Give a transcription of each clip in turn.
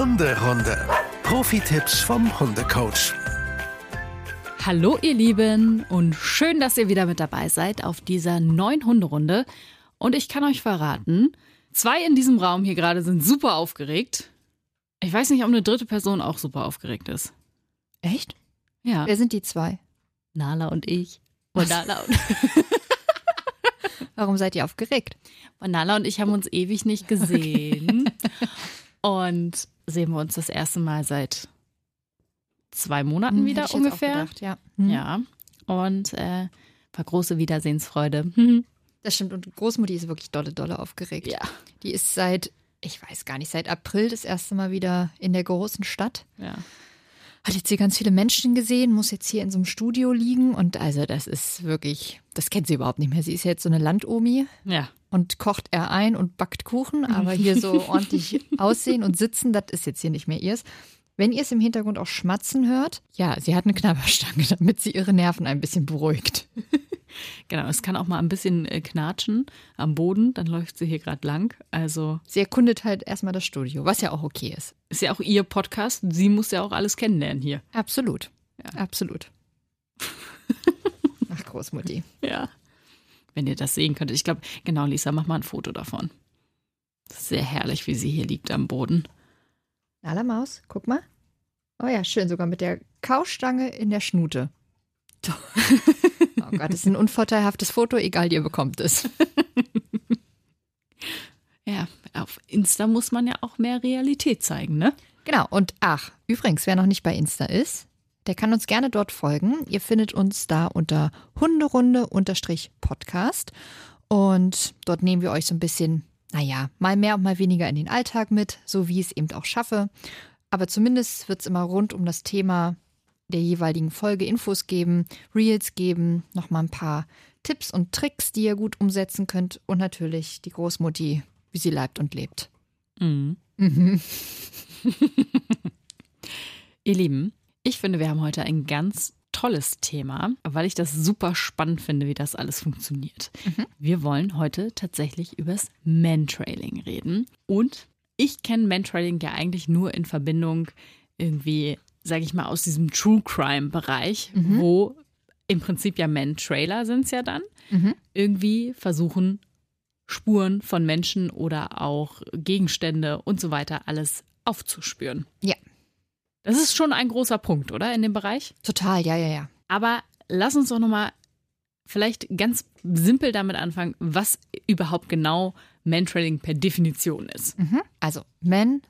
Hunderunde. Profi-Tipps vom Hundecoach. Hallo ihr Lieben und schön, dass ihr wieder mit dabei seid auf dieser neuen Hunderunde. Und ich kann euch verraten, zwei in diesem Raum hier gerade sind super aufgeregt. Ich weiß nicht, ob eine dritte Person auch super aufgeregt ist. Echt? Ja. Wer sind die zwei? Nala und ich. Und Nala und, Warum seid ihr aufgeregt? Nala und ich haben uns ewig nicht gesehen. und sehen wir uns das erste Mal seit zwei Monaten Hm, wieder ungefähr. gedacht, ja. Hm. Ja. Und äh, war große Wiedersehensfreude. Mhm. Das stimmt. Und Großmutti ist wirklich dolle, dolle aufgeregt. Ja. Die ist seit, ich weiß gar nicht, seit April das erste Mal wieder in der großen Stadt. Ja. Hat jetzt hier ganz viele Menschen gesehen, muss jetzt hier in so einem Studio liegen. Und also, das ist wirklich, das kennt sie überhaupt nicht mehr. Sie ist jetzt so eine Landomi Ja. und kocht er ein und backt Kuchen, aber hier so ordentlich aussehen und sitzen, das ist jetzt hier nicht mehr ihrs. Wenn ihr es im Hintergrund auch schmatzen hört, ja, sie hat eine Knabberstange, damit sie ihre Nerven ein bisschen beruhigt. Genau, es kann auch mal ein bisschen äh, knatschen am Boden, dann läuft sie hier gerade lang. Also Sie erkundet halt erstmal das Studio, was ja auch okay ist. ist ja auch ihr Podcast. Sie muss ja auch alles kennenlernen hier. Absolut. Ja. Absolut. Ach, Großmutti. Ja. Wenn ihr das sehen könntet. Ich glaube, genau, Lisa, mach mal ein Foto davon. Sehr herrlich, wie sie hier liegt am Boden. Nala Maus, guck mal. Oh ja, schön, sogar mit der Kaustange in der Schnute. Oh Gott, das ist ein unvorteilhaftes Foto, egal, ihr bekommt es. Ja, auf Insta muss man ja auch mehr Realität zeigen, ne? Genau, und ach, übrigens, wer noch nicht bei Insta ist, der kann uns gerne dort folgen. Ihr findet uns da unter Hunderunde-Podcast. Und dort nehmen wir euch so ein bisschen, naja, mal mehr und mal weniger in den Alltag mit, so wie ich es eben auch schaffe. Aber zumindest wird es immer rund um das Thema der jeweiligen Folge Infos geben, Reels geben, nochmal ein paar Tipps und Tricks, die ihr gut umsetzen könnt. Und natürlich die Großmutti, wie sie leibt und lebt. Mhm. Mhm. Ihr Lieben, ich finde, wir haben heute ein ganz tolles Thema, weil ich das super spannend finde, wie das alles funktioniert. Wir wollen heute tatsächlich übers Mantrailing reden. Und ich kenne Mantrailing ja eigentlich nur in Verbindung irgendwie, sage ich mal, aus diesem True Crime-Bereich, wo im Prinzip ja Man-Trailer sind es ja dann, Mhm. irgendwie versuchen, Spuren von Menschen oder auch Gegenstände und so weiter alles aufzuspüren. Ja. Das ist schon ein großer Punkt, oder, in dem Bereich? Total, ja, ja, ja. Aber lass uns doch nochmal vielleicht ganz simpel damit anfangen, was überhaupt genau Mantrailing per Definition ist. Mhm. Also Man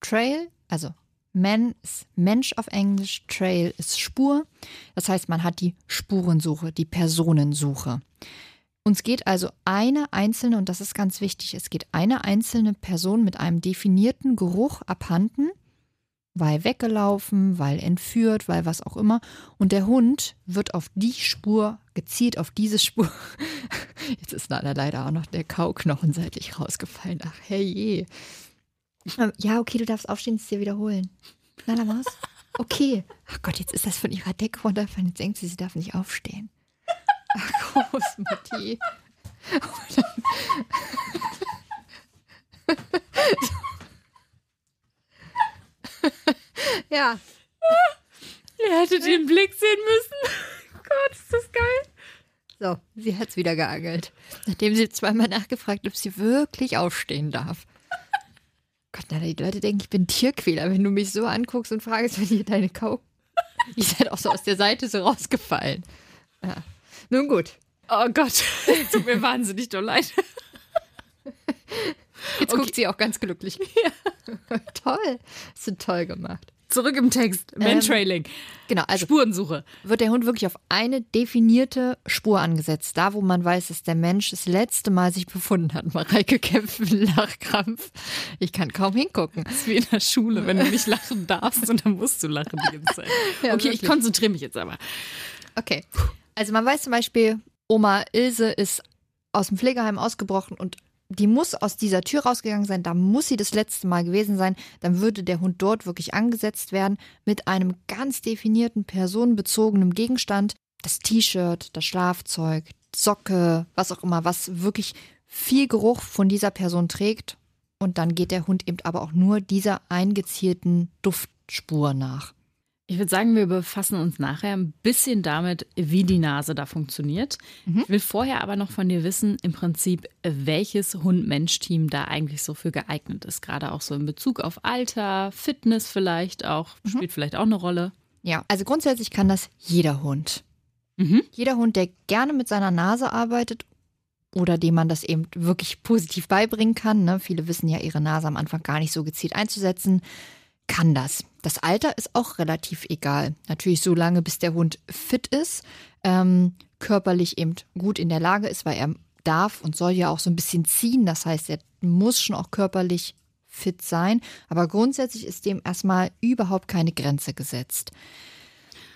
Trail, also Man ist Mensch auf Englisch, Trail ist Spur. Das heißt, man hat die Spurensuche, die Personensuche. Uns geht also eine einzelne, und das ist ganz wichtig, es geht eine einzelne Person mit einem definierten Geruch abhanden, weil weggelaufen, weil entführt, weil was auch immer. Und der Hund wird auf die Spur, gezielt auf diese Spur. Jetzt ist leider auch noch der Kauknochen seitlich rausgefallen. Ach, herrje. Ja, okay, du darfst aufstehen, es dir wiederholen. Nala Maus? Okay. Ach Gott, jetzt ist das von ihrer Decke runtergefallen. Jetzt denkt sie, sie darf nicht aufstehen. Ach, Großmutti. ja, Ihr hättet den Blick sehen müssen. Gott, ist das geil. so, sie hat's wieder geangelt. Nachdem sie zweimal nachgefragt, ob sie wirklich aufstehen darf. Gott, na, die Leute denken, ich bin Tierquäler, wenn du mich so anguckst und fragst, wenn hier deine Kau. Ist halt auch so aus der Seite so rausgefallen. Ja. Nun gut. Oh Gott, tut mir wahnsinnig doll leid. Jetzt Okay. guckt sie auch ganz glücklich. toll. Hast du toll gemacht. Zurück im Text. Mantrailing. Genau, also Spurensuche. wird der Hund wirklich auf eine definierte Spur angesetzt. Da, wo man weiß, dass der Mensch das letzte Mal sich befunden hat. Mareike kämpft mit Lachkrampf. Ich kann kaum hingucken. Das ist wie in der Schule, wenn du nicht lachen darfst und dann musst du lachen die ganze Zeit. Ja, okay, ich wirklich. konzentriere mich jetzt aber. Okay. Also man weiß zum Beispiel, Oma Ilse ist aus dem Pflegeheim ausgebrochen und die muss aus dieser Tür rausgegangen sein, da muss sie das letzte Mal gewesen sein, dann würde der Hund dort wirklich angesetzt werden mit einem ganz definierten personenbezogenen Gegenstand. Das T-Shirt, das Schlafzeug, Socke, was auch immer, was wirklich viel Geruch von dieser Person trägt. und dann geht der Hund eben aber auch nur dieser eingezielten Duftspur nach. Ich würde sagen, wir befassen uns nachher ein bisschen damit, wie die Nase da funktioniert. Mhm. Ich will vorher aber noch von dir wissen, im Prinzip, welches Hund-Mensch-Team da eigentlich so für geeignet ist. Gerade auch so in Bezug auf Alter, Fitness vielleicht auch, mhm. spielt vielleicht auch eine Rolle. Ja, also grundsätzlich kann das jeder Hund. Mhm. Jeder Hund, der gerne mit seiner Nase arbeitet oder dem man das eben wirklich positiv beibringen kann. Ne? Viele wissen ja, ihre Nase am Anfang gar nicht so gezielt einzusetzen kann das. Das Alter ist auch relativ egal. Natürlich so lange, bis der Hund fit ist, ähm, körperlich eben gut in der Lage ist, weil er darf und soll ja auch so ein bisschen ziehen. Das heißt, er muss schon auch körperlich fit sein. Aber grundsätzlich ist dem erstmal überhaupt keine Grenze gesetzt.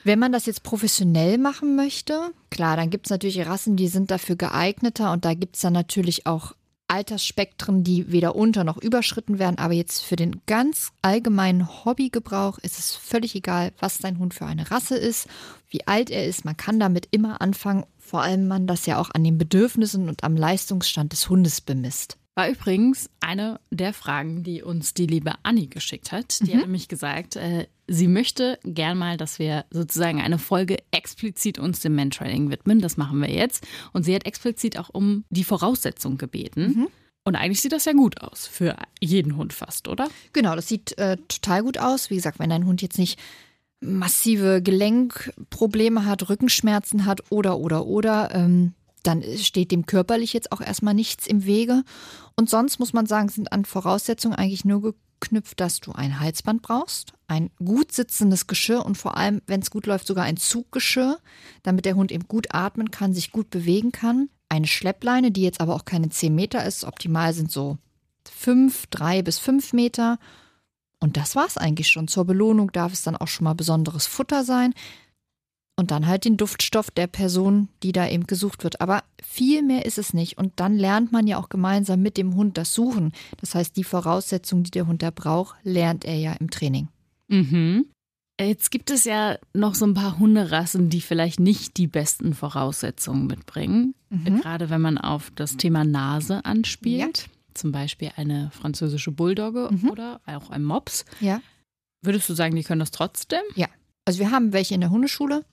Wenn man das jetzt professionell machen möchte, klar, dann gibt es natürlich Rassen, die sind dafür geeigneter und da gibt es dann natürlich auch Altersspektren, die weder unter noch überschritten werden. Aber jetzt für den ganz allgemeinen Hobbygebrauch ist es völlig egal, was dein Hund für eine Rasse ist, wie alt er ist. Man kann damit immer anfangen, vor allem man das ja auch an den Bedürfnissen und am Leistungsstand des Hundes bemisst. War übrigens eine der Fragen, die uns die liebe Anni geschickt hat. Die mhm. hat nämlich gesagt, äh, sie möchte gern mal, dass wir sozusagen eine Folge explizit uns dem Mentrailing widmen. Das machen wir jetzt. Und sie hat explizit auch um die Voraussetzung gebeten. Mhm. Und eigentlich sieht das ja gut aus für jeden Hund fast, oder? Genau, das sieht äh, total gut aus. Wie gesagt, wenn dein Hund jetzt nicht massive Gelenkprobleme hat, Rückenschmerzen hat oder oder oder, ähm, dann steht dem körperlich jetzt auch erstmal nichts im Wege. Und sonst muss man sagen, sind an Voraussetzungen eigentlich nur geknüpft, dass du ein Halsband brauchst, ein gut sitzendes Geschirr und vor allem, wenn es gut läuft, sogar ein Zuggeschirr, damit der Hund eben gut atmen kann, sich gut bewegen kann. Eine Schleppleine, die jetzt aber auch keine 10 Meter ist. Optimal sind so 5, 3 bis 5 Meter. Und das war es eigentlich schon. Zur Belohnung darf es dann auch schon mal besonderes Futter sein und dann halt den Duftstoff der Person, die da eben gesucht wird. Aber viel mehr ist es nicht. Und dann lernt man ja auch gemeinsam mit dem Hund das Suchen. Das heißt, die Voraussetzungen, die der Hund da braucht, lernt er ja im Training. Mhm. Jetzt gibt es ja noch so ein paar Hunderassen, die vielleicht nicht die besten Voraussetzungen mitbringen. Mhm. Gerade wenn man auf das Thema Nase anspielt. Ja. Zum Beispiel eine französische Bulldogge mhm. oder auch ein Mops. Ja. Würdest du sagen, die können das trotzdem? Ja. Also wir haben welche in der Hundeschule,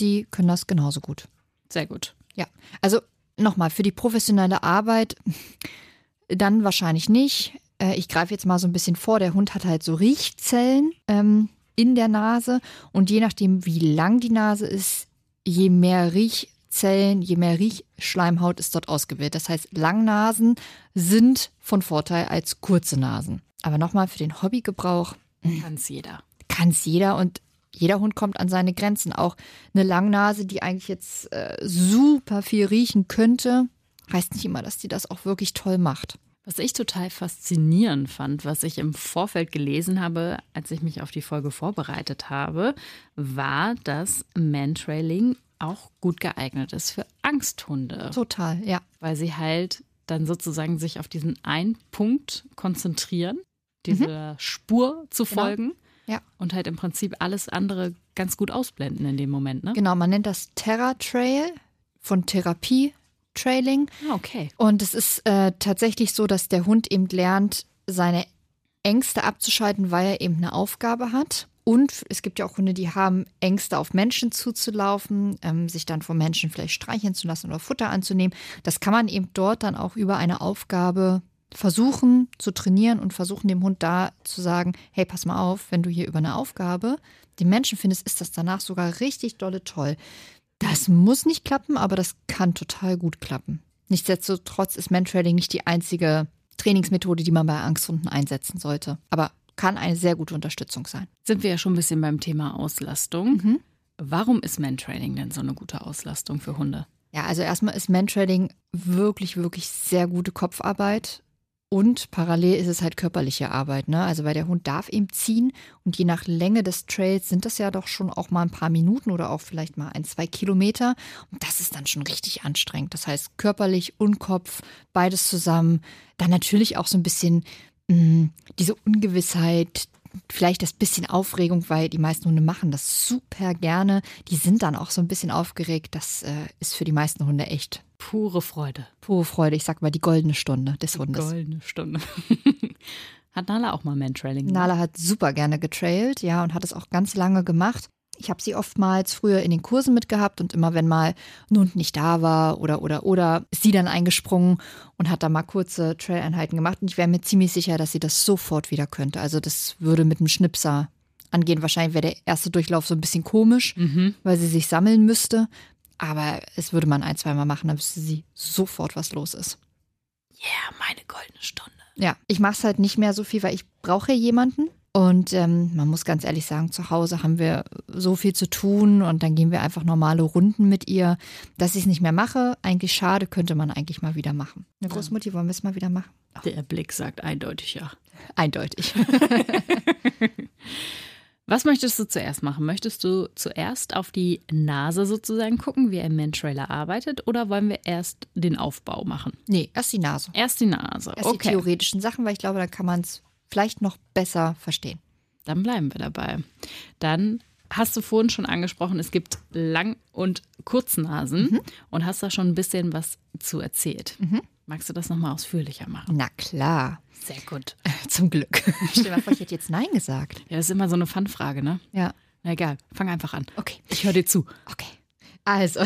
die können das genauso gut. Sehr gut. Ja, also nochmal, für die professionelle Arbeit dann wahrscheinlich nicht. Äh, ich greife jetzt mal so ein bisschen vor. Der Hund hat halt so Riechzellen ähm, in der Nase und je nachdem, wie lang die Nase ist, je mehr Riechzellen, je mehr Riechschleimhaut ist dort ausgewählt. Das heißt, Langnasen sind von Vorteil als kurze Nasen. Aber nochmal für den Hobbygebrauch. Kann es jeder. Kann es jeder und jeder Hund kommt an seine Grenzen. Auch eine Langnase, die eigentlich jetzt äh, super viel riechen könnte, heißt nicht immer, dass die das auch wirklich toll macht. Was ich total faszinierend fand, was ich im Vorfeld gelesen habe, als ich mich auf die Folge vorbereitet habe, war, dass Mantrailing auch gut geeignet ist für Angsthunde. Total, ja. Weil sie halt dann sozusagen sich auf diesen einen Punkt konzentrieren, diese mhm. Spur zu genau. folgen ja. Und halt im Prinzip alles andere ganz gut ausblenden in dem Moment, ne? Genau, man nennt das Terra Trail von Therapie Trailing. Ah, okay. Und es ist äh, tatsächlich so, dass der Hund eben lernt, seine Ängste abzuschalten, weil er eben eine Aufgabe hat. Und es gibt ja auch Hunde, die haben Ängste, auf Menschen zuzulaufen, ähm, sich dann von Menschen vielleicht streicheln zu lassen oder Futter anzunehmen. Das kann man eben dort dann auch über eine Aufgabe versuchen zu trainieren und versuchen dem Hund da zu sagen, hey, pass mal auf, wenn du hier über eine Aufgabe den Menschen findest, ist das danach sogar richtig dolle toll. Das muss nicht klappen, aber das kann total gut klappen. Nichtsdestotrotz ist Mantrailing nicht die einzige Trainingsmethode, die man bei Angsthunden einsetzen sollte. Aber kann eine sehr gute Unterstützung sein. Sind wir ja schon ein bisschen beim Thema Auslastung. Mhm. Warum ist Mantrailing denn so eine gute Auslastung für Hunde? Ja, also erstmal ist Mantrailing wirklich, wirklich sehr gute Kopfarbeit. Und parallel ist es halt körperliche Arbeit, ne? Also weil der Hund darf eben ziehen und je nach Länge des Trails sind das ja doch schon auch mal ein paar Minuten oder auch vielleicht mal ein, zwei Kilometer. Und das ist dann schon richtig anstrengend. Das heißt, körperlich und Kopf, beides zusammen. Dann natürlich auch so ein bisschen mh, mm, diese Ungewissheit, vielleicht das bisschen Aufregung, weil die meisten Hunde machen das super gerne. Die sind dann auch so ein bisschen aufgeregt. Das äh, ist für die meisten Hunde echt Pure Freude. Pure Freude. Ich sag mal die goldene Stunde des Hundes. Goldene Stunde. hat Nala auch mal Mantrailing gemacht? Nala hat super gerne getrailt, ja, und hat es auch ganz lange gemacht. Ich habe sie oftmals früher in den Kursen mitgehabt und immer wenn mal ein Hund nicht da war oder oder oder ist sie dann eingesprungen und hat da mal kurze Trail-Einheiten gemacht und ich wäre mir ziemlich sicher, dass sie das sofort wieder könnte. Also das würde mit einem Schnipser angehen. Wahrscheinlich wäre der erste Durchlauf so ein bisschen komisch, Mhm. weil sie sich sammeln müsste. Aber es würde man ein, zweimal machen, dann wüsste sie sofort, was los ist. Yeah, meine goldene Stunde. Ja, ich mache es halt nicht mehr so viel, weil ich brauche jemanden. Und ähm, man muss ganz ehrlich sagen, zu Hause haben wir so viel zu tun und dann gehen wir einfach normale Runden mit ihr. Dass ich es nicht mehr mache, eigentlich schade, könnte man eigentlich mal wieder machen. Eine Großmutti, wollen wir es mal wieder machen? Der Blick sagt eindeutig ja. Eindeutig. Was möchtest du zuerst machen? Möchtest du zuerst auf die Nase sozusagen gucken, wie ein Mantrailer arbeitet, oder wollen wir erst den Aufbau machen? nee, erst die Nase. Erst die Nase. Erst die Okay, theoretischen Sachen, weil ich glaube, dann kann man es vielleicht noch besser verstehen. dann bleiben wir dabei. Dann hast du vorhin schon angesprochen, es gibt Lang- und Kurznasen und hast da schon ein bisschen was zu erzählt. Magst du das nochmal ausführlicher machen? Na klar, Sehr gut. zum Glück. Stell dir mal vor, ich hätte jetzt Nein gesagt. Ja, das ist immer so eine Fun-Frage, ne? Ja, Na egal, fang einfach an. okay. Ich höre dir zu. Okay. Also,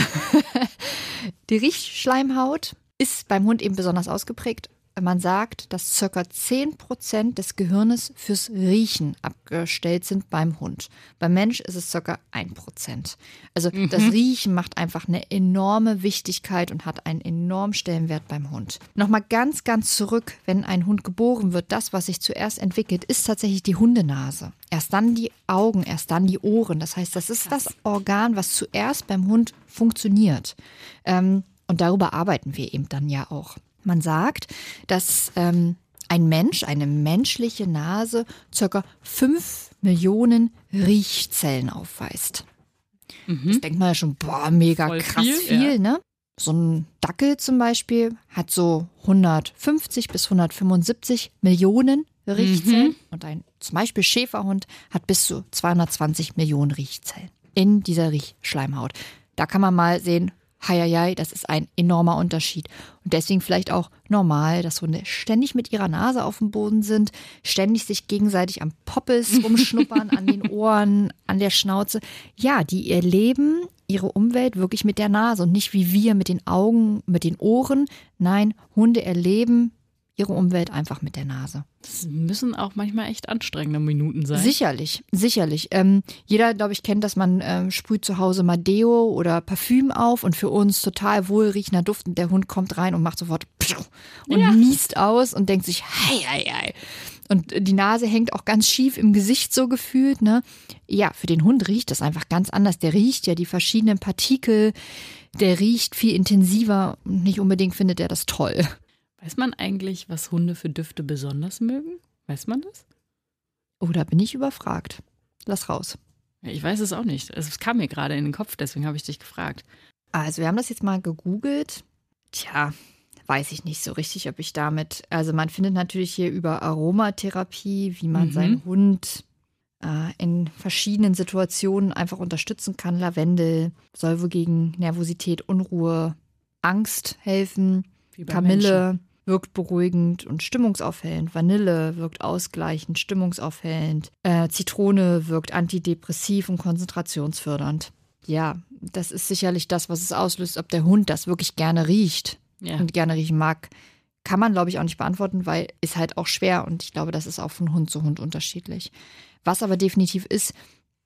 die Riechschleimhaut ist beim Hund eben besonders ausgeprägt. Man sagt, dass ca. 10% des Gehirnes fürs Riechen abgestellt sind beim Hund. Beim Mensch ist es ca. 1%. Also das Riechen macht einfach eine enorme Wichtigkeit und hat einen enormen Stellenwert beim Hund. Nochmal ganz, ganz zurück, wenn ein Hund geboren wird, das, was sich zuerst entwickelt, ist tatsächlich die Hundenase. Erst dann die Augen, erst dann die Ohren. Das heißt, das ist das Organ, was zuerst beim Hund funktioniert. Ähm, und darüber arbeiten wir eben dann ja auch. Man sagt, dass ähm, ein Mensch, eine menschliche Nase, circa 5 Millionen Riechzellen aufweist. Das denkt man ja schon, boah, mega Voll krass viel, viel, ja. ne? So ein Dackel zum Beispiel hat so 150 bis 175 Millionen Riechzellen und ein zum Beispiel Schäferhund hat bis zu 220 Millionen Riechzellen in dieser Riechschleimhaut. Da kann man mal sehen, heieiei, das ist ein enormer Unterschied. Und deswegen vielleicht auch normal, dass Hunde ständig mit ihrer Nase auf dem Boden sind, ständig sich gegenseitig am Poppes rumschnuppern, an den Ohren, an der Schnauze. Ja, die erleben ihre Umwelt wirklich mit der Nase und nicht wie wir mit den Augen, mit den Ohren. Nein, Hunde erleben ihre Umwelt einfach mit der Nase. Das müssen auch manchmal echt anstrengende Minuten sein. Sicherlich, sicherlich. Ähm, jeder, glaube ich, kennt, dass man ähm, sprüht zu Hause mal Deo oder Parfüm auf und für uns total wohlriechender Duft und der Hund kommt rein und macht sofort und Ja. niest aus und denkt sich, hei, hei, hei. Und die Nase hängt auch ganz schief im Gesicht so gefühlt, ne? Ja, für den Hund riecht das einfach ganz anders. Der riecht ja die verschiedenen Partikel, der riecht viel intensiver und nicht unbedingt findet er das toll. Weiß man eigentlich, was Hunde für Düfte besonders mögen? Weiß man das? Oh, da bin ich überfragt. Lass raus. Ich weiß es auch nicht. Es kam mir gerade in den Kopf, deswegen habe ich dich gefragt. Also, wir haben das jetzt mal gegoogelt. Tja, weiß ich nicht so richtig, ob ich damit. Also, man findet natürlich hier über Aromatherapie, wie man Mhm. seinen Hund äh, in verschiedenen Situationen einfach unterstützen kann. Lavendel soll wohl gegen Nervosität, Unruhe, Angst helfen. Kamille wirkt beruhigend und stimmungsaufhellend. Vanille wirkt ausgleichend, stimmungsaufhellend. Äh, Zitrone wirkt antidepressiv und konzentrationsfördernd. Ja, das ist sicherlich das, was es auslöst. Ob der Hund das wirklich gerne riecht Ja. und gerne riechen mag, kann man, glaube ich, auch nicht beantworten, weil ist halt auch schwer und ich glaube, das ist auch von Hund zu Hund unterschiedlich. Was aber definitiv ist,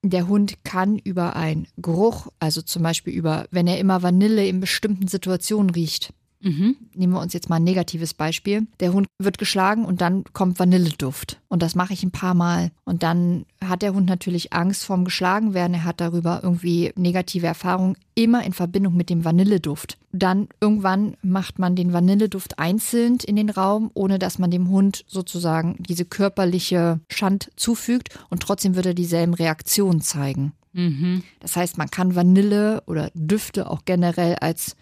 der Hund kann über einen Geruch, also zum Beispiel über, wenn er immer Vanille in bestimmten Situationen riecht, Mhm. nehmen wir uns jetzt mal ein negatives Beispiel. Der Hund wird geschlagen und dann kommt Vanilleduft. Und das mache ich ein paar Mal. Und dann hat der Hund natürlich Angst vorm Geschlagenwerden. Er hat darüber irgendwie negative Erfahrungen, immer in Verbindung mit dem Vanilleduft. Dann irgendwann macht man den Vanilleduft einzeln in den Raum, ohne dass man dem Hund sozusagen diese körperliche Schand zufügt. Und trotzdem wird er dieselben Reaktionen zeigen. Mhm. Das heißt, man kann Vanille oder Düfte auch generell als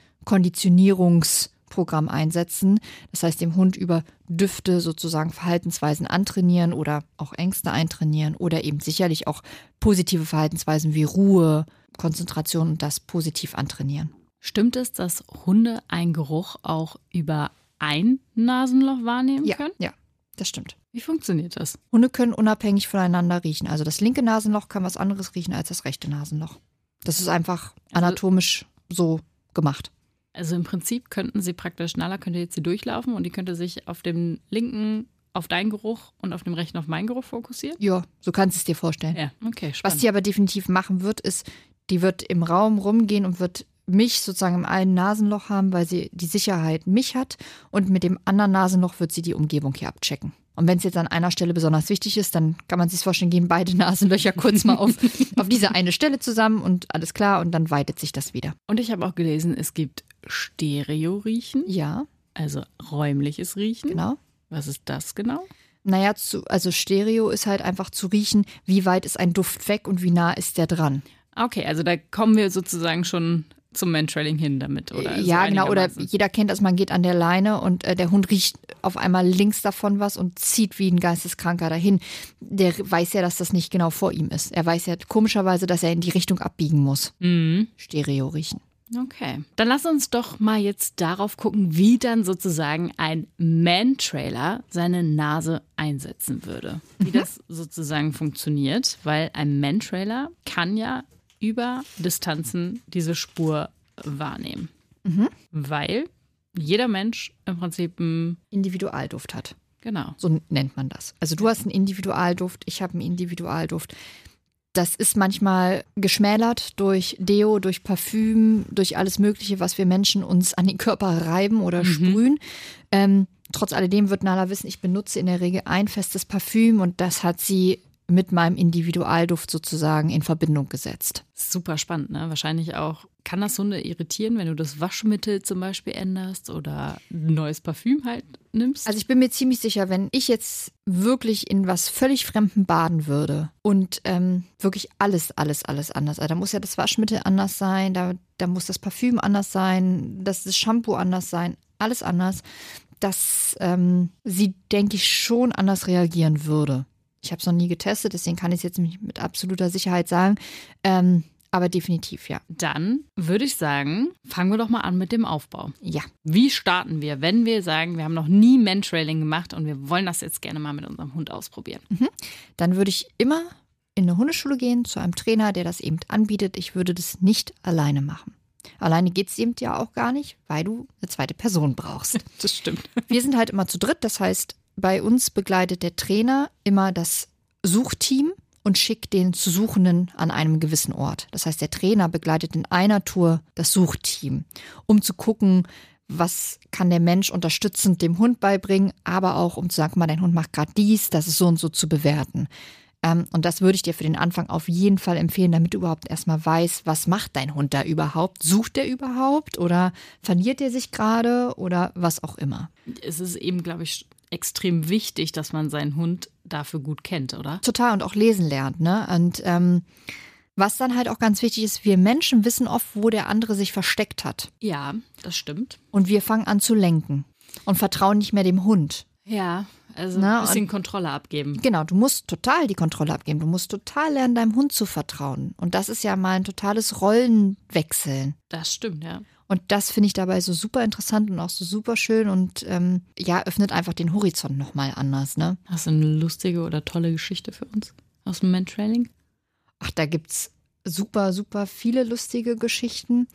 Konditionierungsprogramm einsetzen. Das heißt, dem Hund über Düfte sozusagen Verhaltensweisen antrainieren oder auch Ängste eintrainieren oder eben sicherlich auch positive Verhaltensweisen wie Ruhe, Konzentration und das positiv antrainieren. Stimmt es, dass Hunde einen Geruch auch über ein Nasenloch wahrnehmen Ja, können? ja, das stimmt. Wie funktioniert das? Hunde können unabhängig voneinander riechen. Also das linke Nasenloch kann was anderes riechen als das rechte Nasenloch. Das ist einfach Also- anatomisch so gemacht. Also im Prinzip könnten sie praktisch, Nala könnte jetzt hier durchlaufen und die könnte sich auf dem linken auf deinen Geruch und auf dem rechten auf meinen Geruch fokussieren? Ja, so kannst du es dir vorstellen. Ja, okay, Was spannend. die aber definitiv machen wird, ist, die wird im Raum rumgehen und wird mich sozusagen im einen Nasenloch haben, weil sie die Sicherheit mich hat. Und mit dem anderen Nasenloch wird sie die Umgebung hier abchecken. Und wenn es jetzt an einer Stelle besonders wichtig ist, dann kann man sich vorstellen, gehen beide Nasenlöcher kurz mal auf, auf diese eine Stelle zusammen und alles klar und dann weitet sich das wieder. und ich habe auch gelesen, es gibt Stereo-Riechen, Ja, also räumliches Riechen. genau. Was ist das genau? Naja, zu, also Stereo ist halt einfach zu riechen, wie weit ist ein Duft weg und wie nah ist der dran. Okay, also da kommen wir sozusagen schon zum Mantrailing hin damit, oder? So ja, genau. Oder jeder kennt das, man geht an der Leine und äh, der Hund riecht auf einmal links davon was und zieht wie ein Geisteskranker dahin. Der weiß ja, dass das nicht genau vor ihm ist. Er weiß ja komischerweise, dass er in die Richtung abbiegen muss. Mhm. Stereo riechen. Okay. Dann lass uns doch mal jetzt darauf gucken, wie dann sozusagen ein Man-Trailer seine Nase einsetzen würde. Wie das sozusagen funktioniert, weil ein Man-Trailer kann ja über Distanzen diese Spur wahrnehmen. Weil jeder Mensch im Prinzip ein, Individualduft hat. genau. So nennt man das. Also du hast einen Individualduft, ich habe einen Individualduft. Das ist manchmal geschmälert durch Deo, durch Parfüm, durch alles Mögliche, was wir Menschen uns an den Körper reiben oder sprühen. Ähm, trotz alledem wird Nala wissen, ich benutze in der Regel ein festes Parfüm und das hat sie mit meinem Individualduft sozusagen in Verbindung gesetzt. Super spannend, ne? Wahrscheinlich auch, kann das Hunde irritieren, wenn du das Waschmittel zum Beispiel änderst oder ein neues Parfüm halt nimmst? Also ich bin mir ziemlich sicher, wenn ich jetzt wirklich in was völlig Fremden baden würde und ähm, wirklich alles, alles, alles anders. Also da muss ja das Waschmittel anders sein, da, da muss das Parfüm anders sein, das, das Shampoo anders sein, alles anders, dass ähm, sie, denke ich, schon anders reagieren würde. Ich habe es noch nie getestet, deswegen kann ich es jetzt nicht mit absoluter Sicherheit sagen. Ähm, aber definitiv, ja. Dann würde ich sagen, fangen wir doch mal an mit dem Aufbau. Ja. Wie starten wir, wenn wir sagen, wir haben noch nie Mantrailing gemacht und wir wollen das jetzt gerne mal mit unserem Hund ausprobieren? dann würde ich immer in eine Hundeschule gehen zu einem Trainer, der das eben anbietet. Ich würde das nicht alleine machen. Alleine geht es eben ja auch gar nicht, weil du eine zweite Person brauchst. Das stimmt. Wir sind halt immer zu dritt, das heißt, bei uns begleitet der Trainer immer das Suchteam und schickt den zu Suchenden an einem gewissen Ort. Das heißt, der Trainer begleitet in einer Tour das Suchteam, um zu gucken, was kann der Mensch unterstützend dem Hund beibringen, aber auch um zu sagen, mal, dein Hund macht gerade dies, das ist so und so zu bewerten. Ähm, und das würde ich dir für den Anfang auf jeden Fall empfehlen, damit du überhaupt erstmal weißt, was macht dein Hund da überhaupt? Sucht er überhaupt oder verliert er sich gerade oder was auch immer? Es ist eben, glaube ich, extrem wichtig, dass man seinen Hund dafür gut kennt, oder? Total und auch lesen lernt, ne? Und ähm, was dann halt auch ganz wichtig ist, wir Menschen wissen oft, wo der andere sich versteckt hat. Ja, das stimmt. Und wir fangen an zu lenken und vertrauen nicht mehr dem Hund. Ja, also Na, ein bisschen Kontrolle abgeben. Genau, du musst total die Kontrolle abgeben. Du musst total lernen, deinem Hund zu vertrauen. Und das ist ja mal ein totales Rollenwechseln. Das stimmt, ja. Und das finde ich dabei so super interessant und auch so super schön und ähm, ja, öffnet einfach den Horizont nochmal anders, ne? Hast du eine lustige oder tolle Geschichte für uns aus dem Mantrailing? Ach, da gibt's super, super viele lustige Geschichten.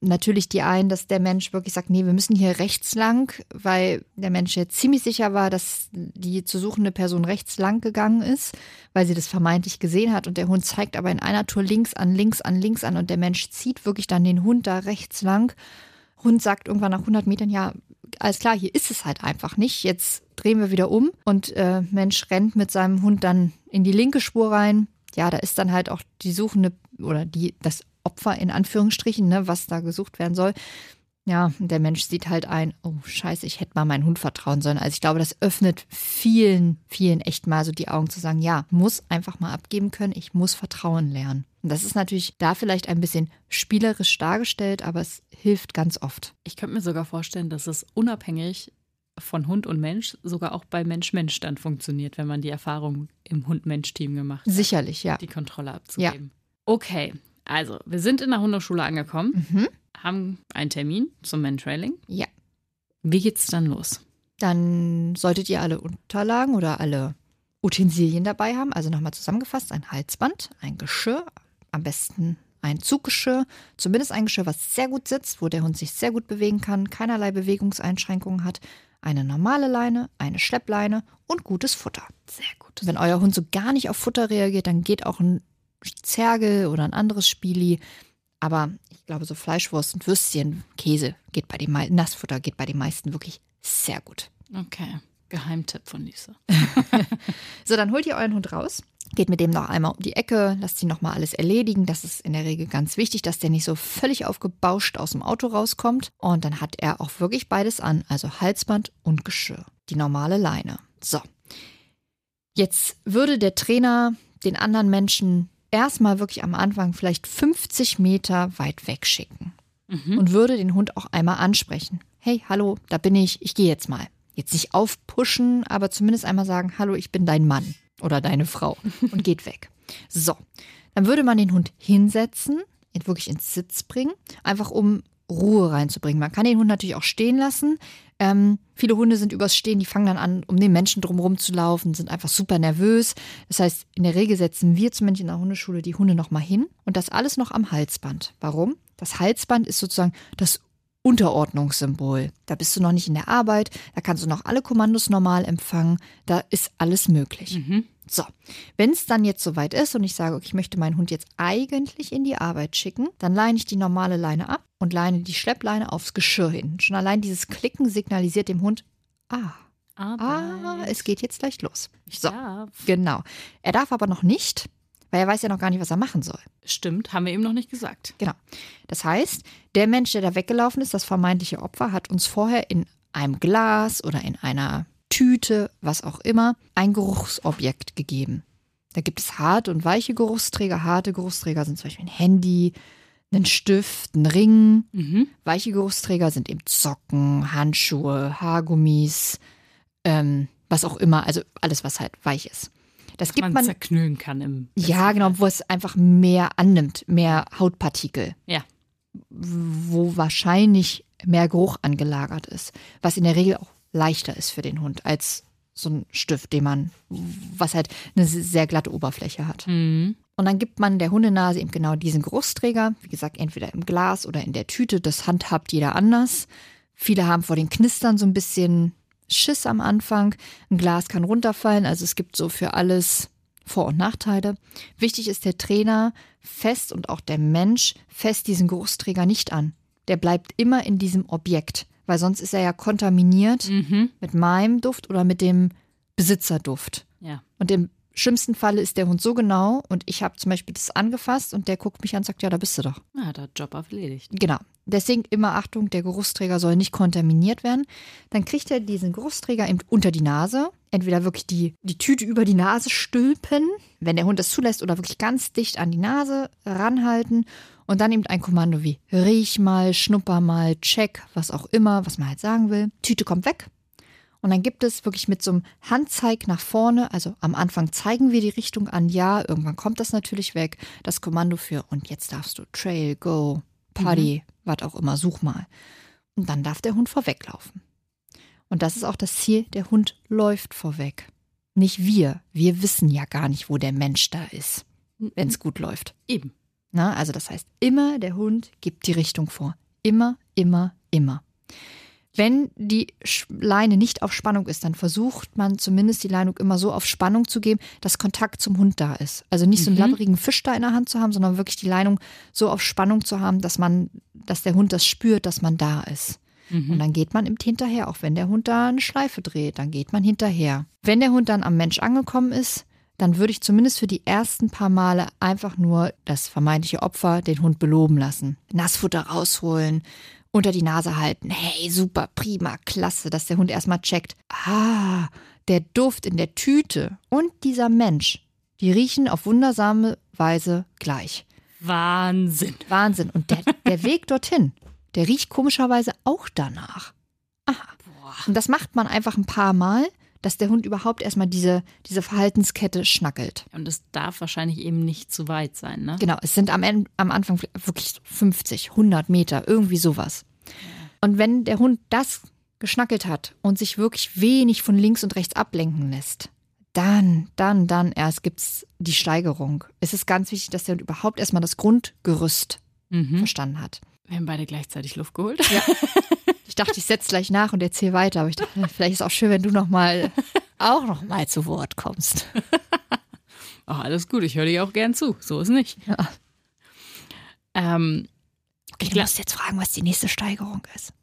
Natürlich die einen, dass der Mensch wirklich sagt, nee, wir müssen hier rechts lang, weil der Mensch jetzt ziemlich sicher war, dass die zu suchende Person rechts lang gegangen ist, weil sie das vermeintlich gesehen hat. Und der Hund zeigt aber in einer Tour links an, links an, links an und der Mensch zieht wirklich dann den Hund da rechts lang. Hund sagt irgendwann nach 100 Metern, ja, alles klar, hier ist es halt einfach nicht. Jetzt drehen wir wieder um und äh, Mensch rennt mit seinem Hund dann in die linke Spur rein. Ja, da ist dann halt auch die suchende oder die das Opfer in Anführungsstrichen, ne, was da gesucht werden soll. Ja, der Mensch sieht halt ein, oh scheiße, ich hätte mal meinen Hund vertrauen sollen. Also ich glaube, das öffnet vielen, vielen echt mal so die Augen zu sagen, ja, muss einfach mal abgeben können, ich muss Vertrauen lernen. Und das ist natürlich da vielleicht ein bisschen spielerisch dargestellt, aber es hilft ganz oft. Ich könnte mir sogar vorstellen, dass es unabhängig von Hund und Mensch sogar auch bei Mensch-Mensch dann funktioniert, wenn man die Erfahrung im Hund-Mensch-Team gemacht hat, Sicherlich, ja. die Kontrolle abzugeben. Okay, also wir sind in der Hundeschule angekommen, haben einen Termin zum Mantrailing. Ja. Wie geht's dann los? Dann solltet ihr alle Unterlagen oder alle Utensilien dabei haben. Also nochmal zusammengefasst, ein Halsband, ein Geschirr, am besten ein Zuggeschirr, zumindest ein Geschirr, was sehr gut sitzt, wo der Hund sich sehr gut bewegen kann, keinerlei Bewegungseinschränkungen hat, eine normale Leine, eine Schleppleine und gutes Futter. Sehr gut. Wenn euer Hund so gar nicht auf Futter reagiert, dann geht auch ein Zergel oder ein anderes Spieli. Aber ich glaube, so Fleischwurst und Würstchen, Käse geht bei den meisten, Nassfutter geht bei den meisten wirklich sehr gut. Okay. Geheimtipp von Lisa. So, dann holt ihr euren Hund raus, geht mit dem noch einmal um die Ecke, lasst ihn nochmal alles erledigen. Das ist in der Regel ganz wichtig, dass der nicht so völlig aufgebauscht aus dem Auto rauskommt. Und dann hat er auch wirklich beides an, also Halsband und Geschirr. Die normale Leine. So. Jetzt würde der Trainer den anderen Menschen erstmal wirklich am Anfang vielleicht 50 Meter weit wegschicken und würde den Hund auch einmal ansprechen. Hey, hallo, da bin ich, ich gehe jetzt mal. Jetzt nicht aufpushen, aber zumindest einmal sagen, hallo, ich bin dein Mann oder deine Frau und geht weg. So, dann würde man den Hund hinsetzen, ihn wirklich ins Sitz bringen, einfach um Ruhe reinzubringen. Man kann den Hund natürlich auch stehen lassen. Ähm, viele Hunde sind übers Stehen, die fangen dann an, um den Menschen drumherum zu laufen, sind einfach super nervös. Das heißt, in der Regel setzen wir zumindest in der Hundeschule die Hunde nochmal hin und das alles noch am Halsband. Warum? Das Halsband ist sozusagen das Unterordnungssymbol. Da bist du noch nicht in der Arbeit, da kannst du noch alle Kommandos normal empfangen, da ist alles möglich. So, wenn es dann jetzt soweit ist und ich sage, okay, ich möchte meinen Hund jetzt eigentlich in die Arbeit schicken, dann leine ich die normale Leine ab und leine die Schleppleine aufs Geschirr hin. Schon allein dieses Klicken signalisiert dem Hund, ah, ah, es geht jetzt gleich los. So, darf. genau. Er darf aber noch nicht, weil er weiß ja noch gar nicht, was er machen soll. Stimmt, haben wir eben noch nicht gesagt. Genau. Das heißt, der Mensch, der da weggelaufen ist, das vermeintliche Opfer, hat uns vorher in einem Glas oder in einer Tüte, was auch immer, ein Geruchsobjekt gegeben. Da gibt es harte und weiche Geruchsträger. Harte Geruchsträger sind zum Beispiel ein Handy, ein Stift, ein Ring. Weiche Geruchsträger sind eben Socken, Handschuhe, Haargummis, ähm, was auch immer. Also alles, was halt weich ist. Das gibt Man, man, zerknüllen kann im. ja, genau, wo es einfach mehr annimmt, mehr Hautpartikel Ja. wo wahrscheinlich mehr Geruch angelagert ist, was in der Regel auch leichter ist für den Hund als so ein Stift, den man, was halt eine sehr glatte Oberfläche hat. Mhm. Und dann gibt man der Hundenase eben genau diesen Geruchsträger, wie gesagt, entweder im Glas oder in der Tüte, das handhabt jeder anders. Viele haben vor den Knistern so ein bisschen Schiss am Anfang. Ein Glas kann runterfallen, also es gibt so für alles Vor- und Nachteile. Wichtig ist der Trainer fest und auch der Mensch fest diesen Geruchsträger nicht an. Der bleibt immer in diesem Objekt, weil sonst ist er ja kontaminiert Mhm. mit meinem Duft oder mit dem Besitzerduft. Ja. Und im schlimmsten Falle ist der Hund so genau und ich habe zum Beispiel das angefasst und der guckt mich an und sagt, ja, da bist du doch. Na, da Job erledigt. Genau. Deswegen immer Achtung, der Geruchsträger soll nicht kontaminiert werden. Dann kriegt er diesen Geruchsträger eben unter die Nase. Entweder wirklich die, die Tüte über die Nase stülpen, wenn der Hund das zulässt, oder wirklich ganz dicht an die Nase ranhalten. Und dann eben ein Kommando wie riech mal, schnupper mal, check, was auch immer, was man halt sagen will. Tüte kommt weg. Und dann gibt es wirklich mit so einem Handzeig nach vorne, also am Anfang zeigen wir die Richtung an, ja, irgendwann kommt das natürlich weg, das Kommando für und jetzt darfst du Trail, Go, Party, was auch immer, such mal. Und dann darf der Hund vorweglaufen. Und das ist auch das Ziel, der Hund läuft vorweg. Nicht wir, wir wissen ja gar nicht, wo der Mensch da ist, wenn es gut läuft. Eben. Na, also das heißt, immer der Hund gibt die Richtung vor. Immer, immer, immer. Wenn die Leine nicht auf Spannung ist, dann versucht man zumindest die Leinung immer so auf Spannung zu geben, dass Kontakt zum Hund da ist. Also nicht so einen labberigen Fisch da in der Hand zu haben, sondern wirklich die Leinung so auf Spannung zu haben, dass man, dass der Hund das spürt, dass man da ist. Und dann geht man eben hinterher, auch wenn der Hund da eine Schleife dreht, dann geht man hinterher. Wenn der Hund dann am Mensch angekommen ist, dann würde ich zumindest für die ersten paar Male einfach nur das vermeintliche Opfer den Hund beloben lassen. Nassfutter rausholen, unter die Nase halten. Hey, super, prima, klasse, dass der Hund erstmal checkt. Ah, der Duft in der Tüte und dieser Mensch, die riechen auf wundersame Weise gleich. Wahnsinn. Wahnsinn. Und der, der Weg dorthin, der riecht komischerweise auch danach. Aha. Und das macht man einfach ein paar Mal. Dass der Hund überhaupt erstmal diese, diese Verhaltenskette schnackelt. Und es darf wahrscheinlich eben nicht zu weit sein, ne? Genau, es sind am, Ende, am Anfang wirklich 50, 100 Meter, irgendwie sowas. Und wenn der Hund das geschnackelt hat und sich wirklich wenig von links und rechts ablenken lässt, dann, dann, dann erst gibt es die Steigerung. Es ist ganz wichtig, dass der Hund überhaupt erstmal das Grundgerüst Mhm. verstanden hat. Wir haben beide gleichzeitig Luft geholt. Ja. Ich dachte, ich setze gleich nach und erzähle weiter, aber ich dachte, vielleicht ist es auch schön, wenn du noch mal auch noch mal zu Wort kommst. Oh, alles gut, ich höre dir auch gern zu. So ist nicht. Ja. Ähm, Okay, du musst jetzt fragen, was die nächste Steigerung ist.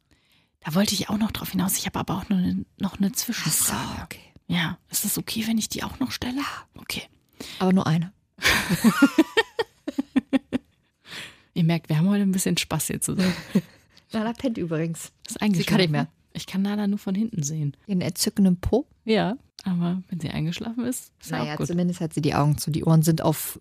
da wollte ich auch noch drauf hinaus. Ich habe aber auch noch eine, noch eine Ach so, Zwischenfrage. okay. Ja, ist das okay, wenn ich die auch noch stelle? Okay. Aber nur eine. Ihr merkt, wir haben heute ein bisschen Spaß hier zusammen. Nala pennt übrigens. Ist eingeschlafen. kann nicht mehr. Ich kann Nala nur von hinten sehen. Ihren entzückenden Po. Ja, aber wenn sie eingeschlafen ist, ist ja Naja, auch gut. zumindest hat sie die Augen zu. Die Ohren sind auf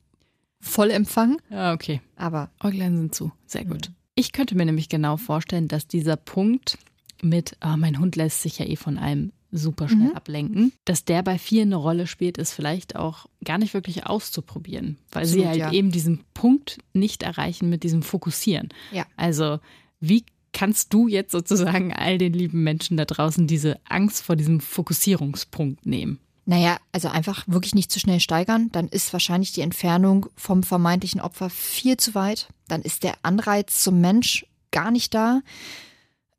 Vollempfang. Ja, okay. Aber Äuglein sind zu. Sehr gut. Ich könnte mir nämlich genau vorstellen, dass dieser Punkt mit, oh, mein Hund lässt sich ja eh von allem super schnell ablenken, dass der bei vielen eine Rolle spielt, ist vielleicht auch gar nicht wirklich auszuprobieren, weil sie Absolut, halt ja. eben diesen Punkt nicht erreichen mit diesem Fokussieren. Ja. Also, wie kannst du jetzt sozusagen all den lieben Menschen da draußen diese Angst vor diesem Fokussierungspunkt nehmen? Naja, also einfach wirklich nicht zu schnell steigern, dann ist wahrscheinlich die Entfernung vom vermeintlichen Opfer viel zu weit. Dann ist der Anreiz zum Mensch gar nicht da.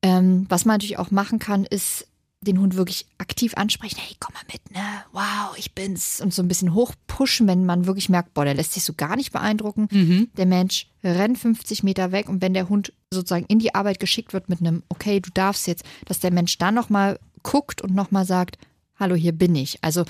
Ähm, was man natürlich auch machen kann, ist den Hund wirklich aktiv ansprechen. Hey, komm mal mit, ne? Wow, ich bin's. Und so ein bisschen hochpushen, wenn man wirklich merkt, boah, der lässt sich so gar nicht beeindrucken. Der Mensch rennt 50 Meter weg und wenn der Hund sozusagen in die Arbeit geschickt wird mit einem, okay, du darfst jetzt, dass der Mensch dann nochmal guckt und nochmal sagt, hallo, hier bin ich. Also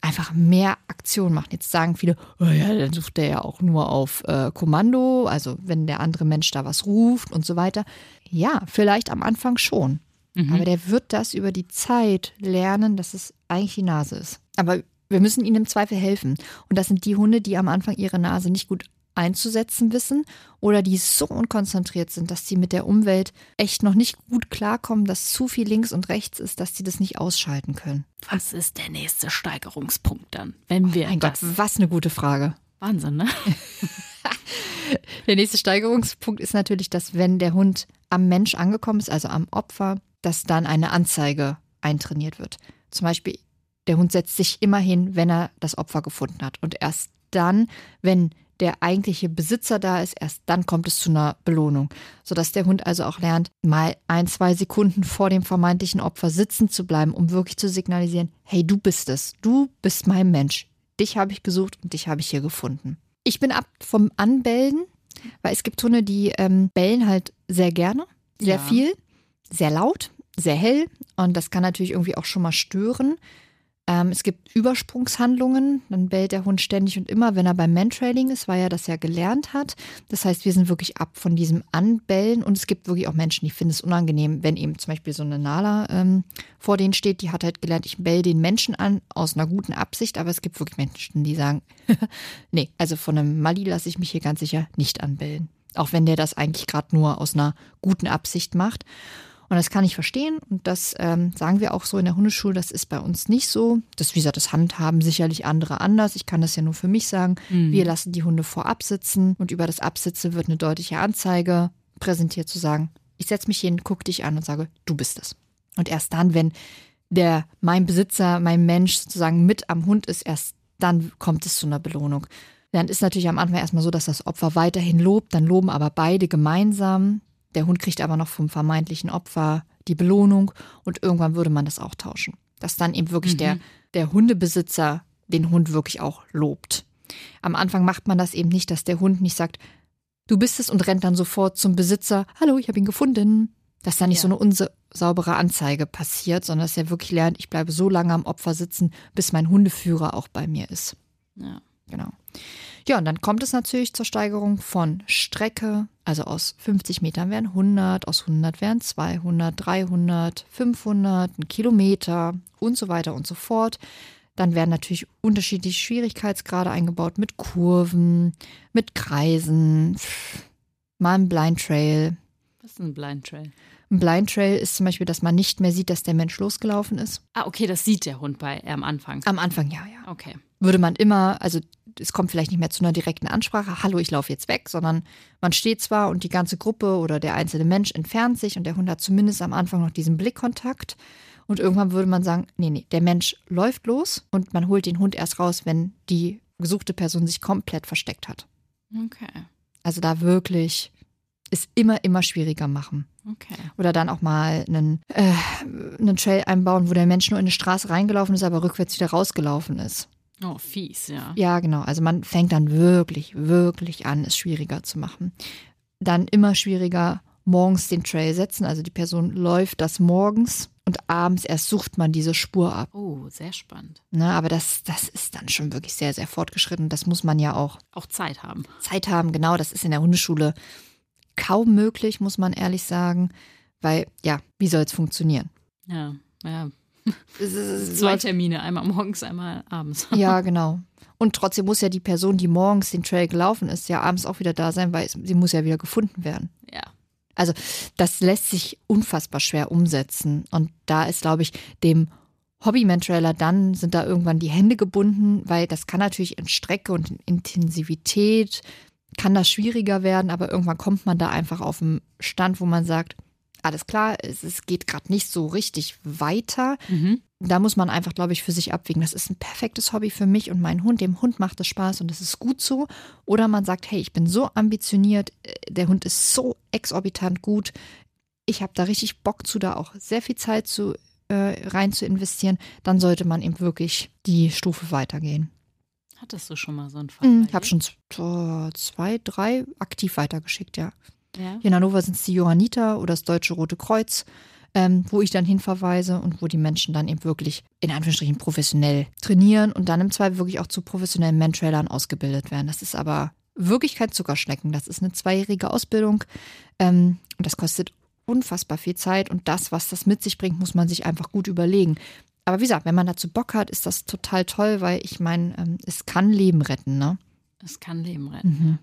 einfach mehr Aktion machen. Jetzt sagen viele, oh ja, dann sucht der ja auch nur auf äh, Kommando, also wenn der andere Mensch da was ruft und so weiter. Ja, vielleicht am Anfang schon. Aber der wird das über die Zeit lernen, dass es eigentlich die Nase ist. Aber wir müssen ihnen im Zweifel helfen. Und das sind die Hunde, die am Anfang ihre Nase nicht gut einzusetzen wissen oder die so unkonzentriert sind, dass sie mit der Umwelt echt noch nicht gut klarkommen, dass zu viel links und rechts ist, dass sie das nicht ausschalten können. Was ist der nächste Steigerungspunkt dann, wenn wir Mein Gott, das was eine gute Frage. Wahnsinn, ne? Der nächste Steigerungspunkt ist natürlich, dass wenn der Hund am Mensch angekommen ist, also am Opfer, dass dann eine Anzeige eintrainiert wird. Zum Beispiel, der Hund setzt sich immer hin, wenn er das Opfer gefunden hat. Und erst dann, wenn der eigentliche Besitzer da ist, erst dann kommt es zu einer Belohnung. Sodass der Hund also auch lernt, mal ein, zwei Sekunden vor dem vermeintlichen Opfer sitzen zu bleiben, um wirklich zu signalisieren, hey, du bist es, du bist mein Mensch. Dich habe ich gesucht und dich habe ich hier gefunden. Ich bin ab vom Anbellen, weil es gibt Hunde, die ähm, bellen halt sehr gerne, sehr Ja. viel, sehr laut, sehr hell und das kann natürlich irgendwie auch schon mal stören. Ähm, es gibt Übersprungshandlungen, dann bellt der Hund ständig und immer, wenn er beim Mantrailing ist, weil er das ja gelernt hat. Das heißt, wir sind wirklich ab von diesem Anbellen und es gibt wirklich auch Menschen, die finden es unangenehm, wenn eben zum Beispiel so eine Nala ähm, vor denen steht, die hat halt gelernt, ich bell den Menschen an aus einer guten Absicht, aber es gibt wirklich Menschen, die sagen, nee, also von einem Mali lasse ich mich hier ganz sicher nicht anbellen. Auch wenn der das eigentlich gerade nur aus einer guten Absicht macht. Und das kann ich verstehen und das ähm, sagen wir auch so in der Hundeschule, das ist bei uns nicht so. Das, wie gesagt, das handhaben sicherlich andere anders. Ich kann das ja nur für mich sagen. Wir lassen die Hunde vorab sitzen und über das Absitzen wird eine deutliche Anzeige präsentiert zu sagen, ich setze mich hin, gucke dich an und sage, du bist es. Und erst dann, wenn der, mein Besitzer, mein Mensch sozusagen mit am Hund ist, erst dann kommt es zu einer Belohnung. Dann ist natürlich am Anfang erstmal so, dass das Opfer weiterhin lobt, dann loben aber beide gemeinsam. Der Hund kriegt aber noch vom vermeintlichen Opfer die Belohnung und irgendwann würde man das auch tauschen. Dass dann eben wirklich der, der Hundebesitzer den Hund wirklich auch lobt. Am Anfang macht man das eben nicht, dass der Hund nicht sagt, du bist es und rennt dann sofort zum Besitzer, hallo, ich habe ihn gefunden. Dass da nicht Ja. so eine unsaubere Anzeige passiert, sondern dass er wirklich lernt, ich bleibe so lange am Opfer sitzen, bis mein Hundeführer auch bei mir ist. Ja. Genau. Ja, und dann kommt es natürlich zur Steigerung von Strecke. Also aus 50 Metern wären 100, aus 100 wären 200, 300, 500, ein Kilometer und so weiter und so fort. Dann werden natürlich unterschiedliche Schwierigkeitsgrade eingebaut mit Kurven, mit Kreisen, mal ein Blind Trail. Was ist ein Blind Trail? Ein Blind Trail ist zum Beispiel, dass man nicht mehr sieht, dass der Mensch losgelaufen ist. Ah, okay, das sieht der Hund bei äh, am Anfang. Am Anfang ja, ja. Okay. Würde man immer, also es kommt vielleicht nicht mehr zu einer direkten Ansprache, hallo, ich laufe jetzt weg, sondern man steht zwar und die ganze Gruppe oder der einzelne Mensch entfernt sich und der Hund hat zumindest am Anfang noch diesen Blickkontakt. Und irgendwann würde man sagen, nee, nee, der Mensch läuft los und man holt den Hund erst raus, wenn die gesuchte Person sich komplett versteckt hat. Okay. Also da wirklich ist immer, immer schwieriger machen. Okay. Oder dann auch mal einen, äh, einen Trail einbauen, wo der Mensch nur in eine Straße reingelaufen ist, aber rückwärts wieder rausgelaufen ist. Oh, fies, ja. Ja, genau. Also man fängt dann wirklich, wirklich an, es schwieriger zu machen. Dann immer schwieriger morgens den Trail setzen. Also die Person läuft das morgens und abends erst sucht man diese Spur ab. Oh, sehr spannend. Ne, aber das, das ist dann schon wirklich sehr, sehr fortgeschritten. Das muss man ja auch Auch Zeit haben. Zeit haben. Genau, das ist in der Hundeschule kaum möglich, muss man ehrlich sagen. Weil, ja, wie soll es funktionieren? Ja, ja. Zwei Termine, einmal morgens, einmal abends. Ja, genau. Und trotzdem muss ja die Person, die morgens den Trail gelaufen ist, ja abends auch wieder da sein, weil sie muss ja wieder gefunden werden. Ja. Also das lässt sich unfassbar schwer umsetzen. Und da ist, glaube ich, dem Hobbyman-Trailer dann sind da irgendwann die Hände gebunden, weil das kann natürlich in Strecke und in Intensivität kann das schwieriger werden, aber irgendwann kommt man da einfach auf einen Stand, wo man sagt, alles klar, es, es geht gerade nicht so richtig weiter. Mhm. Da muss man einfach, glaube ich, für sich abwägen. Das ist ein perfektes Hobby für mich und meinen Hund. Dem Hund macht es Spaß und das ist gut so. Oder man sagt, hey, ich bin so ambitioniert, äh, der Hund ist so exorbitant gut. Ich habe da richtig Bock zu, da auch sehr viel Zeit zu, äh, rein zu investieren. Dann sollte man eben wirklich die Stufe weitergehen. Hattest du schon mal so einen Fall? Mhm, bei ich habe schon oh, zwei, drei aktiv weitergeschickt, ja. Ja. Hier in Hannover sind es die Johanniter oder das Deutsche Rote Kreuz, ähm, wo ich dann hinverweise und wo die Menschen dann eben wirklich in Anführungsstrichen professionell trainieren und dann im Zweifel wirklich auch zu professionellen Mentrailern ausgebildet werden. Das ist aber wirklich kein Zuckerschlecken. Das ist eine zweijährige Ausbildung ähm, und das kostet unfassbar viel Zeit und das, was das mit sich bringt, muss man sich einfach gut überlegen. Aber wie gesagt, wenn man dazu Bock hat, ist das total toll, weil ich meine, ähm, es kann Leben retten, ne? Es kann Leben retten. Mhm.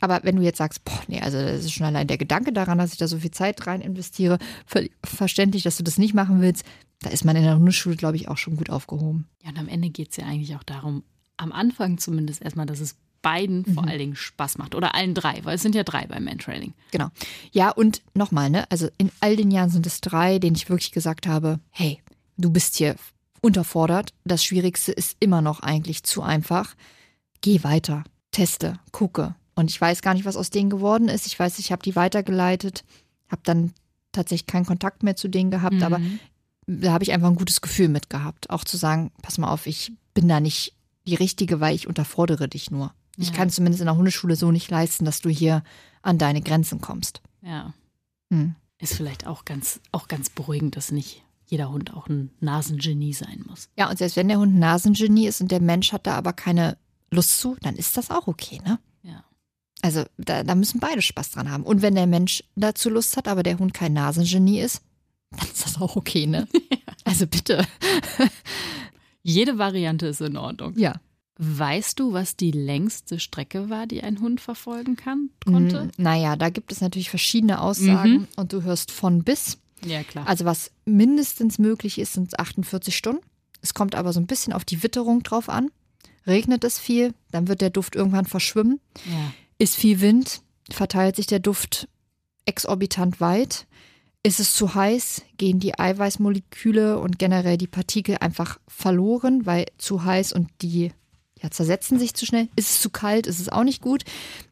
Aber wenn du jetzt sagst, boah, nee, also das ist schon allein der Gedanke daran, dass ich da so viel Zeit rein investiere, völlig verständlich, dass du das nicht machen willst, da ist man in der Hundeschule, glaube ich, auch schon gut aufgehoben. Ja, und am Ende geht es ja eigentlich auch darum, am Anfang zumindest erstmal, dass es beiden vor Mhm. allen Dingen Spaß macht. Oder allen drei, weil es sind ja drei beim Mantrailing. Genau. Ja, und nochmal, ne, also in all den Jahren sind es drei, denen ich wirklich gesagt habe, hey, du bist hier unterfordert. Das Schwierigste ist immer noch eigentlich zu einfach. Geh weiter, teste, gucke. Und ich weiß gar nicht, was aus denen geworden ist. Ich weiß, ich habe die weitergeleitet, habe dann tatsächlich keinen Kontakt mehr zu denen gehabt, aber Mhm. da habe ich einfach ein gutes Gefühl mit gehabt. Auch zu sagen, pass mal auf, ich bin da nicht die Richtige, weil ich unterfordere dich nur. Ich Ja. kann zumindest in der Hundeschule so nicht leisten, dass du hier an deine Grenzen kommst. Ja. Hm. Ist vielleicht auch ganz, auch ganz beruhigend, dass nicht jeder Hund auch ein Nasengenie sein muss. Ja, und selbst wenn der Hund ein Nasengenie ist und der Mensch hat da aber keine Lust zu, dann ist das auch okay, ne? Also da, da müssen beide Spaß dran haben. Und wenn der Mensch dazu Lust hat, aber der Hund kein Nasengenie ist, dann ist das auch okay, ne? Also bitte. Jede Variante ist in Ordnung. Ja. Weißt du, was die längste Strecke war, die ein Hund verfolgen kann, konnte? Mm, Naja, da gibt es natürlich verschiedene Aussagen Mhm. und du hörst von bis. Ja, klar. Also was mindestens möglich ist, sind 48 Stunden. Es kommt aber so ein bisschen auf die Witterung drauf an. Regnet es viel, dann wird der Duft irgendwann verschwimmen. ja. Ist viel Wind, verteilt sich der Duft exorbitant weit. Ist es zu heiß, gehen die Eiweißmoleküle und generell die Partikel einfach verloren, weil zu heiß und die ja, zersetzen sich zu schnell. Ist es zu kalt, ist es auch nicht gut.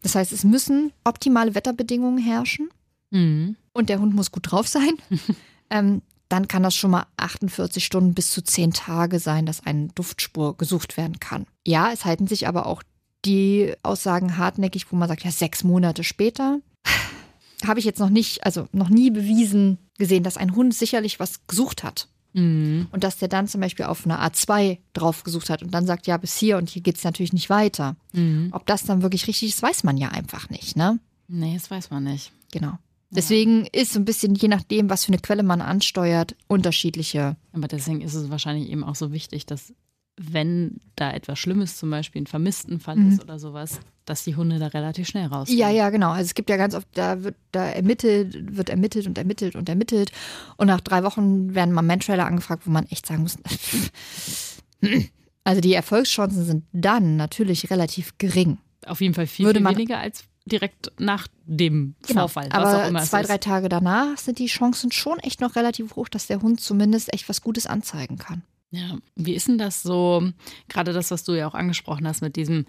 Das heißt, es müssen optimale Wetterbedingungen herrschen Mhm. und der Hund muss gut drauf sein. ähm, dann kann das schon mal 48 Stunden bis zu 10 Tage sein, dass eine Duftspur gesucht werden kann. Ja, es halten sich aber auch die Aussagen hartnäckig, wo man sagt, ja, sechs Monate später. Habe ich jetzt noch nicht, also noch nie bewiesen gesehen, dass ein Hund sicherlich was gesucht hat. Mhm. Und dass der dann zum Beispiel auf eine A2 drauf gesucht hat und dann sagt, ja, bis hier und hier geht es natürlich nicht weiter. Mhm. Ob das dann wirklich richtig ist, weiß man ja einfach nicht, ne? Nee, das weiß man nicht. Genau. Deswegen ist so ein bisschen, je nachdem, was für eine Quelle man ansteuert, unterschiedliche. Aber deswegen ist es wahrscheinlich eben auch so wichtig, dass wenn da etwas Schlimmes, zum Beispiel ein Vermisstenfall Mhm. ist oder sowas, dass die Hunde da relativ schnell rausgehen. Ja, ja, genau. Also es gibt ja ganz oft, da wird da ermittelt, wird ermittelt und ermittelt und ermittelt. Und nach drei Wochen werden mal Mantrailer angefragt, wo man echt sagen muss, also die Erfolgschancen sind dann natürlich relativ gering. Auf jeden Fall viel, Würde viel weniger als direkt nach dem Vorfall. was auch Genau. Aber immer es zwei, drei Tage danach sind die Chancen schon echt noch relativ hoch, dass der Hund zumindest echt was Gutes anzeigen kann. Ja, wie ist denn das so, gerade das, was du ja auch angesprochen hast mit diesem,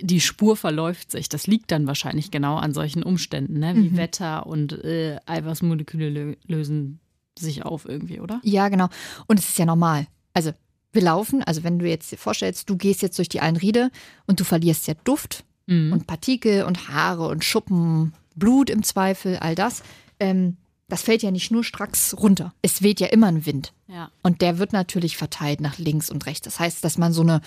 die Spur verläuft sich. Das liegt dann wahrscheinlich genau an solchen Umständen, ne? wie Mhm. Wetter und äh, Eiweißmoleküle lö lösen sich auf irgendwie, oder? Ja, genau. Und es ist ja normal. Also wir laufen, also wenn du jetzt dir vorstellst, du gehst jetzt durch die Einriede und du verlierst ja Duft Mhm. und Partikel und Haare und Schuppen, Blut im Zweifel, all das. Ähm, das fällt ja nicht nur stracks runter. Es weht ja immer ein Wind. ja. Und der wird natürlich verteilt nach links und rechts. Das heißt, dass man so eine,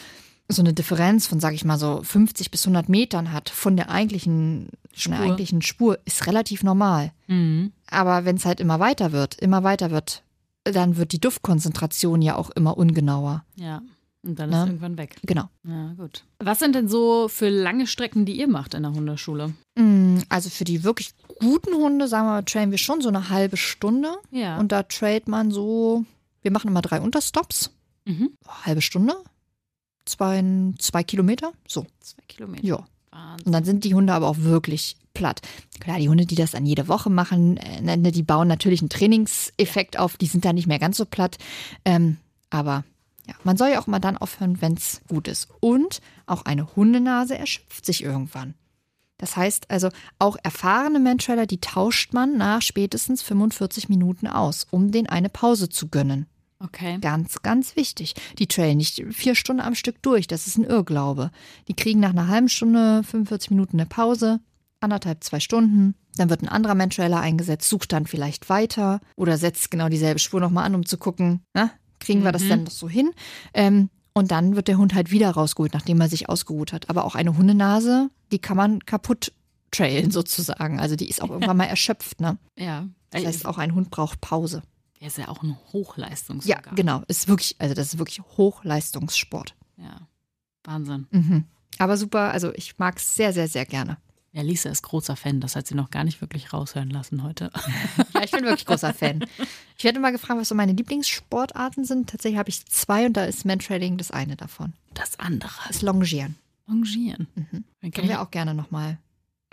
so eine Differenz von, sag ich mal, so 50 bis 100 Metern hat von der eigentlichen, von der Spur. eigentlichen Spur, ist relativ normal. Mhm. Aber wenn es halt immer weiter wird, immer weiter wird, dann wird die Duftkonzentration ja auch immer ungenauer. Ja. Und dann Na? ist irgendwann weg. Genau. Ja, gut. Was sind denn so für lange Strecken, die ihr macht in der Hundeschule? Mm, Also für die wirklich guten Hunde, sagen wir mal, trainen wir schon so eine halbe Stunde. Ja. Und da trailt man so, wir machen immer drei Unterstops, mhm. halbe Stunde, zwei, zwei Kilometer, so. Zwei Kilometer. Ja. Wahnsinn. Und dann sind die Hunde aber auch wirklich platt. Klar, die Hunde, die das dann jede Woche machen, äh, ne, die bauen natürlich einen Trainingseffekt auf, die sind dann nicht mehr ganz so platt. Ähm, aber ja, man soll ja auch immer dann aufhören, wenn es gut ist. Und auch eine Hundenase erschöpft sich irgendwann. Das heißt also, auch erfahrene Mantrailer, die tauscht man nach spätestens 45 Minuten aus, um denen eine Pause zu gönnen. Okay. Ganz, ganz wichtig. Die trailen nicht vier Stunden am Stück durch. Das ist ein Irrglaube. Die kriegen nach einer halben Stunde, 45 Minuten eine Pause, anderthalb, zwei Stunden. Dann wird ein anderer Mantrailer eingesetzt, sucht dann vielleicht weiter oder setzt genau dieselbe Spur nochmal an, um zu gucken, na, kriegen wir das Mhm. denn noch so hin? Ähm, und dann wird der Hund halt wieder rausgeholt, nachdem er sich ausgeruht hat. Aber auch eine Hundenase, die kann man kaputt trailen sozusagen. Also die ist auch irgendwann mal erschöpft. Ne? Ja. Das heißt, auch ein Hund braucht Pause. er ist ja auch ein Ja, Hochleistungsorgan. genau. Ist wirklich, also das ist wirklich Hochleistungssport. Ja. Wahnsinn. Mhm. Aber super, also ich mag es sehr, sehr, sehr gerne. Ja, Lisa ist großer Fan. Das hat sie noch gar nicht wirklich raushören lassen heute. Ja, ich bin wirklich großer Fan. Ich werde immer gefragt, was so meine Lieblingssportarten sind. Tatsächlich habe ich zwei und da ist Mantrailing das eine davon. Das andere. Das Longieren. Longieren. Mhm. Okay. Können wir auch gerne nochmal.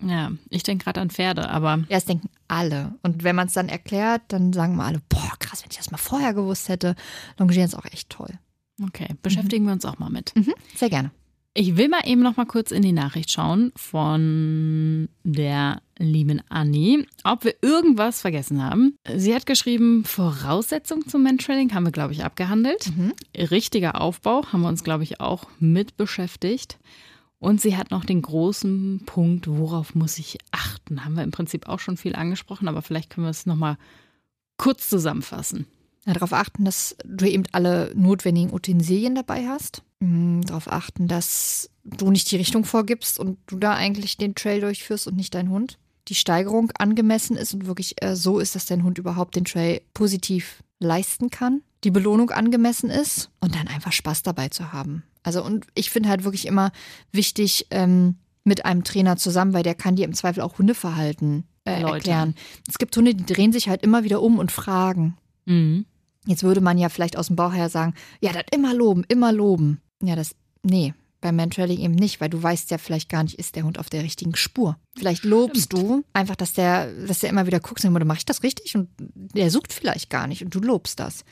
Ja, ich denke gerade an Pferde, aber Ja, das denken alle. Und wenn man es dann erklärt, dann sagen wir alle, boah, krass, wenn ich das mal vorher gewusst hätte. Longieren ist auch echt toll. okay, beschäftigen wir uns auch mal mit. Mhm. Sehr gerne. Ich will mal eben noch mal kurz in die Nachricht schauen von der lieben Anni, ob wir irgendwas vergessen haben. Sie hat geschrieben, Voraussetzungen zum Mentrailing haben wir, glaube ich, abgehandelt. Mhm. Richtiger Aufbau haben wir uns, glaube ich, auch mit beschäftigt. Und sie hat noch den großen Punkt, worauf muss ich achten? Haben wir im Prinzip auch schon viel angesprochen, aber vielleicht können wir es noch mal kurz zusammenfassen. Ja, darauf achten, dass du eben alle notwendigen Utensilien dabei hast. Mhm, darauf achten, dass du nicht die Richtung vorgibst und du da eigentlich den Trail durchführst und nicht dein Hund. Die Steigerung angemessen ist und wirklich äh, so ist, dass dein Hund überhaupt den Trail positiv leisten kann. Die Belohnung angemessen ist und dann einfach Spaß dabei zu haben. Also und ich finde halt wirklich immer wichtig ähm, mit einem Trainer zusammen, weil der kann dir im Zweifel auch Hundeverhalten äh, erklären. Es gibt Hunde, die drehen sich halt immer wieder um und fragen. Mhm. Jetzt würde man ja vielleicht aus dem Bauch her sagen, ja, das immer loben, immer loben. Ja, das, nee, beim Mantrailing eben nicht, weil du weißt ja vielleicht gar nicht, ist der Hund auf der richtigen Spur. Vielleicht lobst du einfach, dass der, dass der immer wieder guckt, und mache ich das richtig? Und der sucht vielleicht gar nicht und du lobst das.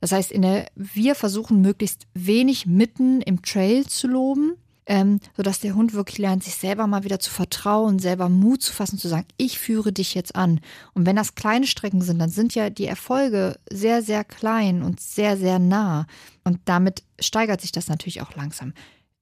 Das heißt, in der, wir versuchen möglichst wenig mitten im Trail zu loben, ähm, sodass der Hund wirklich lernt, sich selber mal wieder zu vertrauen, selber Mut zu fassen, zu sagen, ich führe dich jetzt an. Und wenn das kleine Strecken sind, dann sind ja die Erfolge sehr, sehr klein und sehr, sehr nah. Und damit steigert sich das natürlich auch langsam.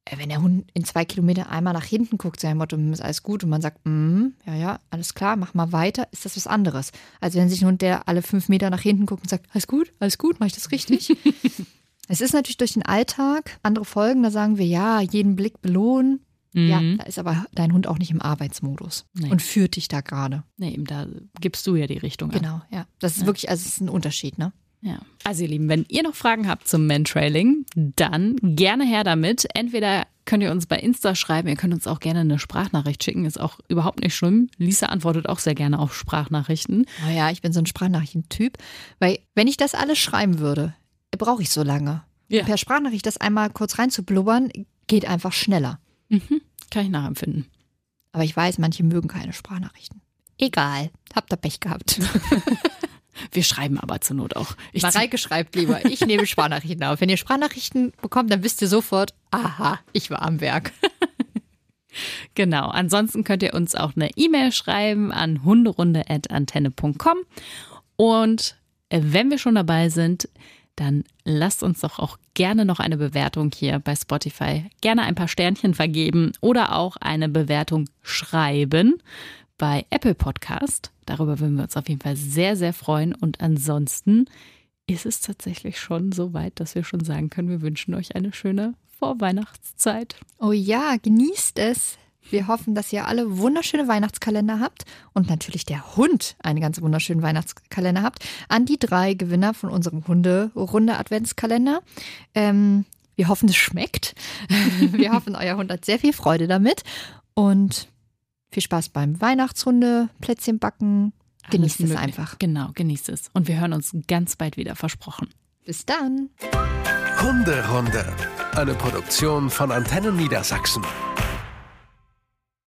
Äh, Wenn der Hund in zwei Kilometer einmal nach hinten guckt, sein Motto, "Mm, ist alles gut, und man sagt, mm, ja, ja, alles klar, mach mal weiter, ist das was anderes. Als wenn sich ein Hund, der alle fünf Meter nach hinten guckt und sagt, alles gut, alles gut, mache ich das richtig? es ist natürlich durch den Alltag andere Folgen, da sagen wir, ja, jeden Blick belohnen. Ja, Mhm. da ist aber dein Hund auch nicht im Arbeitsmodus Nee. und führt dich da gerade. Nee, eben da gibst du ja die Richtung an. Genau, ja. Das ist Ja. wirklich, also es ist ein Unterschied, ne? Ja. Also ihr Lieben, wenn ihr noch Fragen habt zum Mantrailing, dann gerne her damit. Entweder könnt ihr uns bei Insta schreiben, ihr könnt uns auch gerne eine Sprachnachricht schicken, ist auch überhaupt nicht schlimm. Lisa antwortet auch sehr gerne auf Sprachnachrichten. Oh ja, ich bin so ein Sprachnachrichtentyp, weil wenn ich das alles schreiben würde, brauche ich so lange. Ja. Per Sprachnachricht das einmal kurz reinzublubbern, geht einfach schneller. Mhm. Kann ich nachempfinden. Aber ich weiß, manche mögen keine Sprachnachrichten. Egal, habt ihr Pech gehabt. Wir schreiben aber zur Not auch. Ich Mareike schreibt lieber, ich nehme Sprachnachrichten auf. Wenn ihr Sprachnachrichten bekommt, dann wisst ihr sofort, aha, ich war am Werk. Genau. Ansonsten könnt ihr uns auch eine E-Mail schreiben an hunderunde.antenne.com. Und äh, wenn wir schon dabei sind, dann lasst uns doch auch gerne noch eine Bewertung hier bei Spotify. Gerne ein paar Sternchen vergeben oder auch eine Bewertung schreiben bei Apple Podcast. Darüber würden wir uns auf jeden Fall sehr, sehr freuen. Und ansonsten ist es tatsächlich schon so weit, dass wir schon sagen können, wir wünschen euch eine schöne Vorweihnachtszeit. Oh ja, genießt es. Wir hoffen, dass ihr alle wunderschöne Weihnachtskalender habt und natürlich der Hund einen ganz wunderschönen Weihnachtskalender habt. An die drei Gewinner von unserem Hunde-Runde Adventskalender. Ähm, wir hoffen, es schmeckt. Wir hoffen, euer Hund hat sehr viel Freude damit und viel Spaß beim Weihnachtsrunde, Plätzchen backen. Genießt Alles es möglich. einfach. Genau, genießt es. Und wir hören uns ganz bald wieder, versprochen. Bis dann. Hunderunde. Eine Produktion von Antennen Niedersachsen.